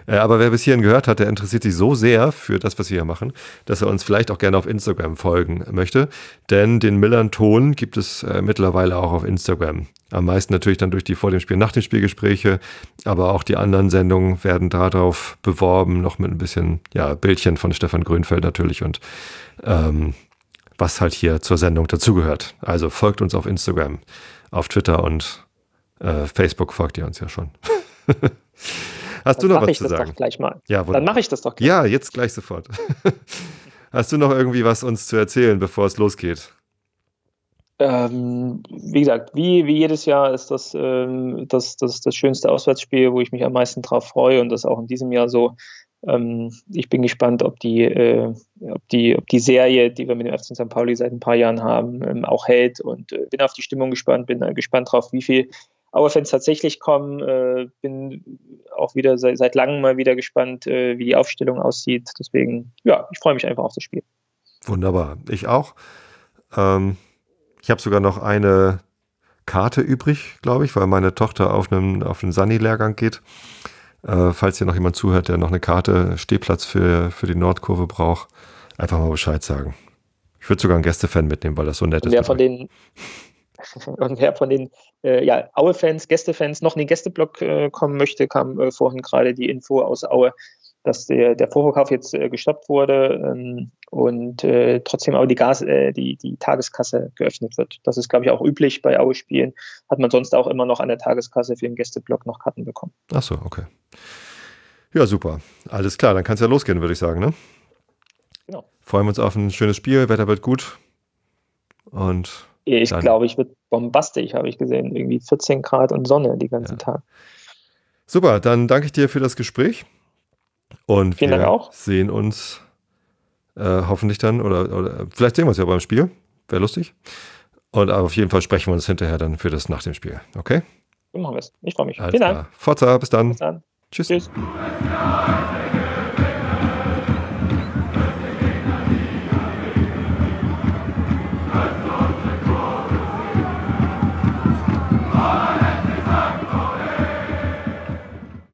Äh, aber wer bis hierhin gehört hat, der interessiert sich so sehr für das, was wir hier machen, dass er uns vielleicht auch gerne auf Instagram folgen möchte. Denn den Millern Ton gibt es äh, mittlerweile auch auf Instagram. Am meisten natürlich dann durch die vor dem Spiel, nach dem Spielgespräche, aber auch die anderen Sendungen werden darauf beworben, noch mit ein bisschen, ja, Bildchen von Stefan Grünfeld natürlich und ähm, was halt hier zur Sendung dazugehört. Also folgt uns auf Instagram, auf Twitter und äh, Facebook folgt ihr uns ja schon. Hast Dann du noch was zu sagen? Doch gleich mal. Ja, Dann mache ich das doch gleich. Ja, jetzt gleich sofort. Hast du noch irgendwie was uns zu erzählen, bevor es losgeht? Ähm, wie gesagt, wie, wie jedes Jahr ist das, ähm, das, das das schönste Auswärtsspiel, wo ich mich am meisten drauf freue und das auch in diesem Jahr so. Ähm, ich bin gespannt, ob die, äh, ob, die, ob die Serie, die wir mit dem FC St. Pauli seit ein paar Jahren haben, ähm, auch hält und äh, bin auf die Stimmung gespannt, bin äh, gespannt drauf, wie viel Auer-Fans tatsächlich kommen. Äh, bin auch wieder seit, seit langem mal wieder gespannt, äh, wie die Aufstellung aussieht. Deswegen, ja, ich freue mich einfach auf das Spiel. Wunderbar. Ich auch. Ähm, ich habe sogar noch eine Karte übrig, glaube ich, weil meine Tochter auf einen, auf einen Sunny-Lehrgang geht. Äh, falls hier noch jemand zuhört, der noch eine Karte, Stehplatz für, für die Nordkurve braucht, einfach mal Bescheid sagen. Ich würde sogar einen Gästefan mitnehmen, weil das so nett und ist. Wer von den, und wer von den äh, ja, Aue-Fans, Gästefans noch in den Gästeblock äh, kommen möchte, kam äh, vorhin gerade die Info aus Aue, dass der, der Vorverkauf jetzt äh, gestoppt wurde ähm, und äh, trotzdem aber die, Gas, äh, die, die Tageskasse geöffnet wird. Das ist, glaube ich, auch üblich bei Aue-Spielen. Hat man sonst auch immer noch an der Tageskasse für den Gästeblock noch Karten bekommen. Ach so, okay. Ja, super. Alles klar, dann kann es ja losgehen, würde ich sagen, ne? Genau. Freuen wir uns auf ein schönes Spiel, Wetter wird gut. Und Ich glaube, ich wird bombastisch, habe ich gesehen. Irgendwie 14 Grad und Sonne den ganzen ja. Tag. Super, dann danke ich dir für das Gespräch. Und Vielen wir sehen uns äh, hoffentlich dann, oder, oder vielleicht sehen wir uns ja beim Spiel. Wäre lustig. Und auf jeden Fall sprechen wir uns hinterher dann für das nach dem Spiel. Okay? So machen wir es. Ich freue mich. Alles Vielen Dank. Forza, bis dann. Bis dann. Tschüss. Tschüss.